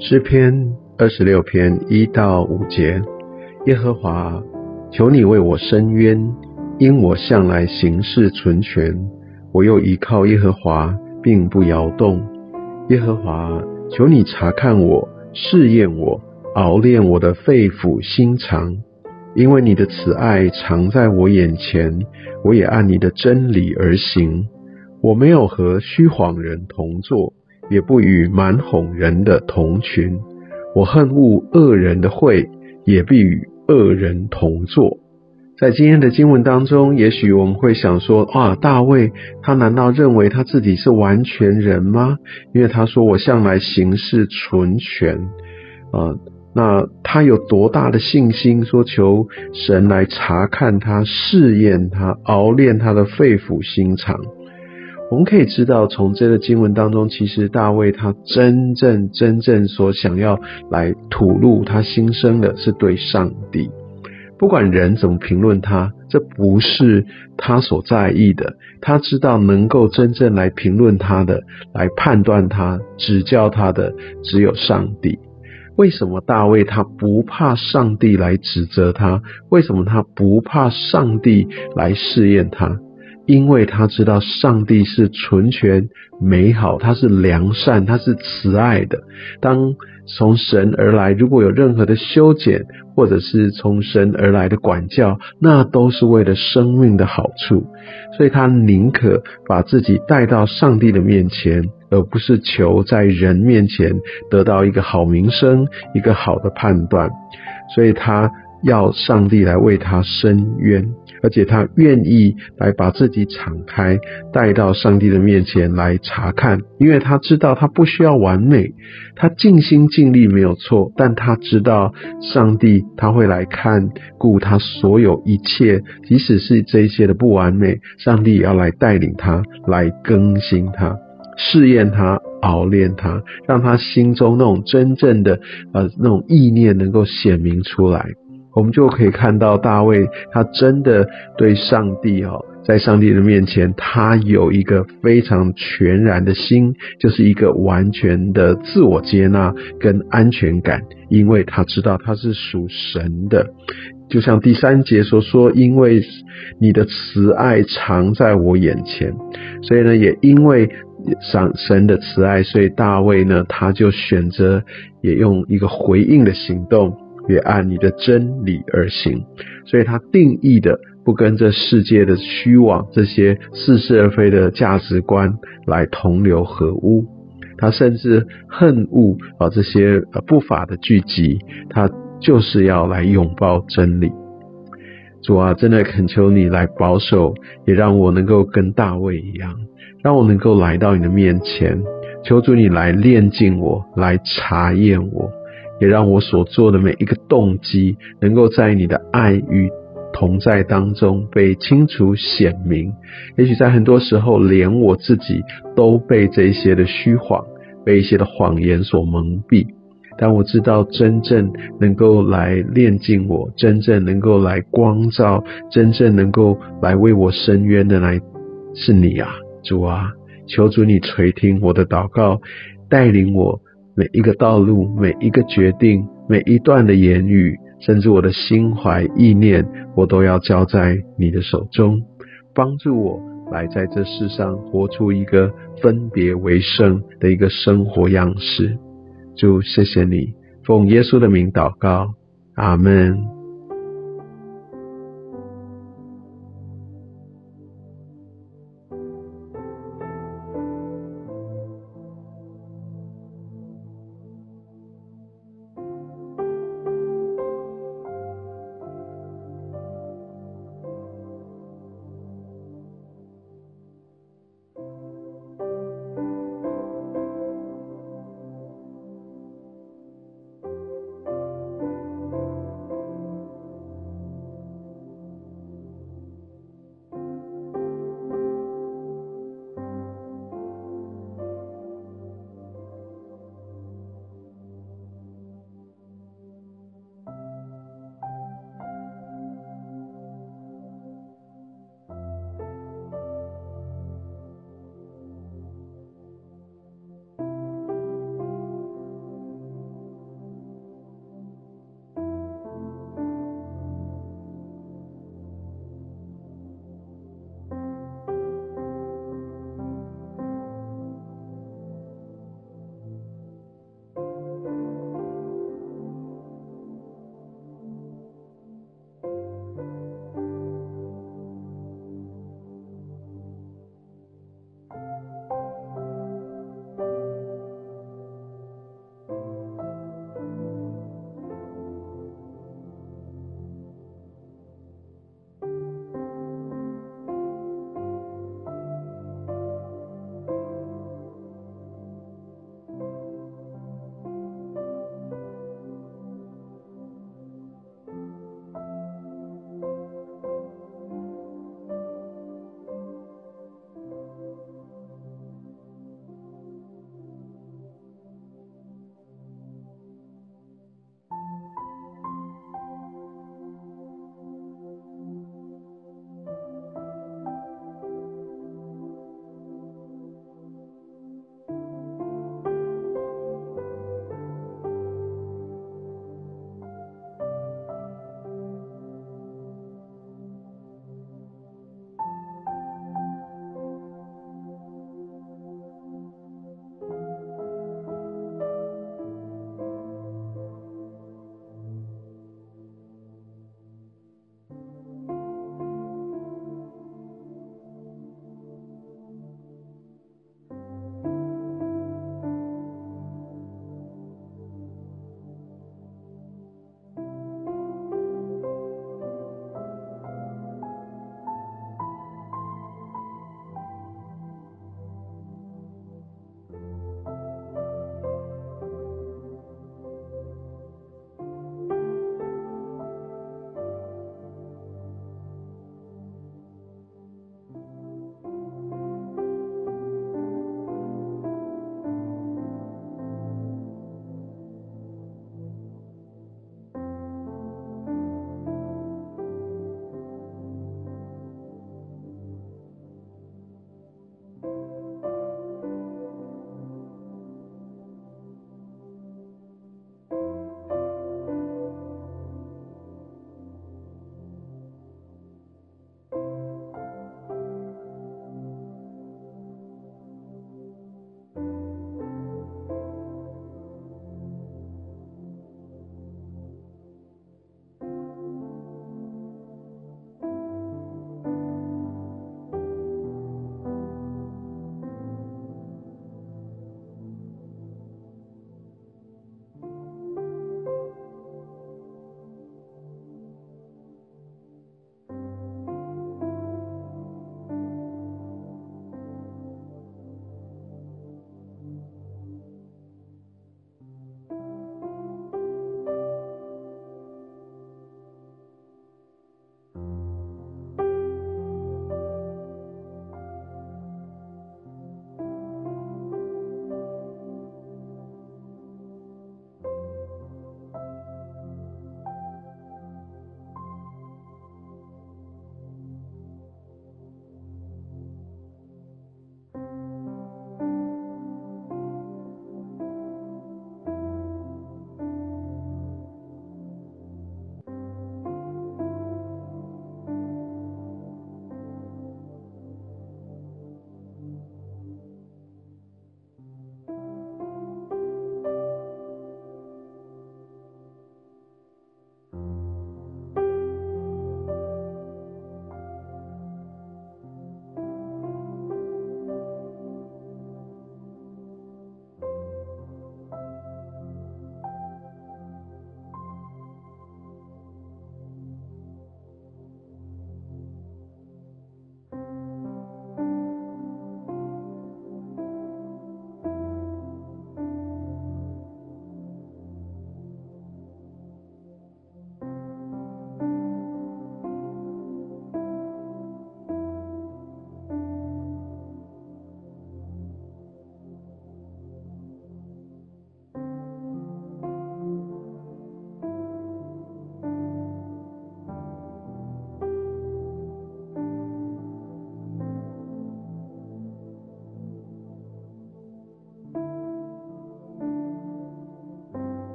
诗篇二十六篇一到五节，耶和华，求你为我伸冤，因我向来行事存全，我又依靠耶和华，并不摇动。耶和华，求你查看我，试验我，熬炼我的肺腑心肠，因为你的慈爱常在我眼前，我也按你的真理而行。我没有和虚谎人同坐。也不与蛮哄人的同群，我恨恶恶人的会，也必与恶人同坐。在今天的经文当中，也许我们会想说：啊，大卫他难道认为他自己是完全人吗？因为他说我向来行事纯全，啊，那他有多大的信心，说求神来查看他、试验他、熬炼他的肺腑心肠？我们可以知道，从这个经文当中，其实大卫他真正真正所想要来吐露他心声的，是对上帝。不管人怎么评论他，这不是他所在意的。他知道能够真正来评论他的、来判断他、指教他的，只有上帝。为什么大卫他不怕上帝来指责他？为什么他不怕上帝来试验他？因为他知道上帝是纯全美好，他是良善，他是慈爱的。当从神而来，如果有任何的修剪，或者是从神而来的管教，那都是为了生命的好处。所以他宁可把自己带到上帝的面前，而不是求在人面前得到一个好名声、一个好的判断。所以他。要上帝来为他伸冤，而且他愿意来把自己敞开，带到上帝的面前来查看，因为他知道他不需要完美，他尽心尽力没有错，但他知道上帝他会来看顾他所有一切，即使是这些的不完美，上帝也要来带领他，来更新他，试验他，熬炼他，让他心中那种真正的呃那种意念能够显明出来。我们就可以看到大卫，他真的对上帝哦，在上帝的面前，他有一个非常全然的心，就是一个完全的自我接纳跟安全感，因为他知道他是属神的。就像第三节所说，因为你的慈爱常在我眼前，所以呢，也因为上神的慈爱，所以大卫呢，他就选择也用一个回应的行动。也按你的真理而行，所以他定义的不跟这世界的虚妄、这些似是而非的价值观来同流合污。他甚至恨恶啊这些不法的聚集，他就是要来拥抱真理。主啊，真的恳求你来保守，也让我能够跟大卫一样，让我能够来到你的面前，求主你来炼净我，来查验我。也让我所做的每一个动机，能够在你的爱与同在当中被清楚显明。也许在很多时候，连我自己都被这些的虚谎、被一些的谎言所蒙蔽。但我知道，真正能够来炼净我，真正能够来光照，真正能够来为我伸冤的，来是你啊，主啊！求主你垂听我的祷告，带领我。每一个道路，每一个决定，每一段的言语，甚至我的心怀意念，我都要交在你的手中，帮助我来在这世上活出一个分别为圣的一个生活样式。主，谢谢你，奉耶稣的名祷告，阿门。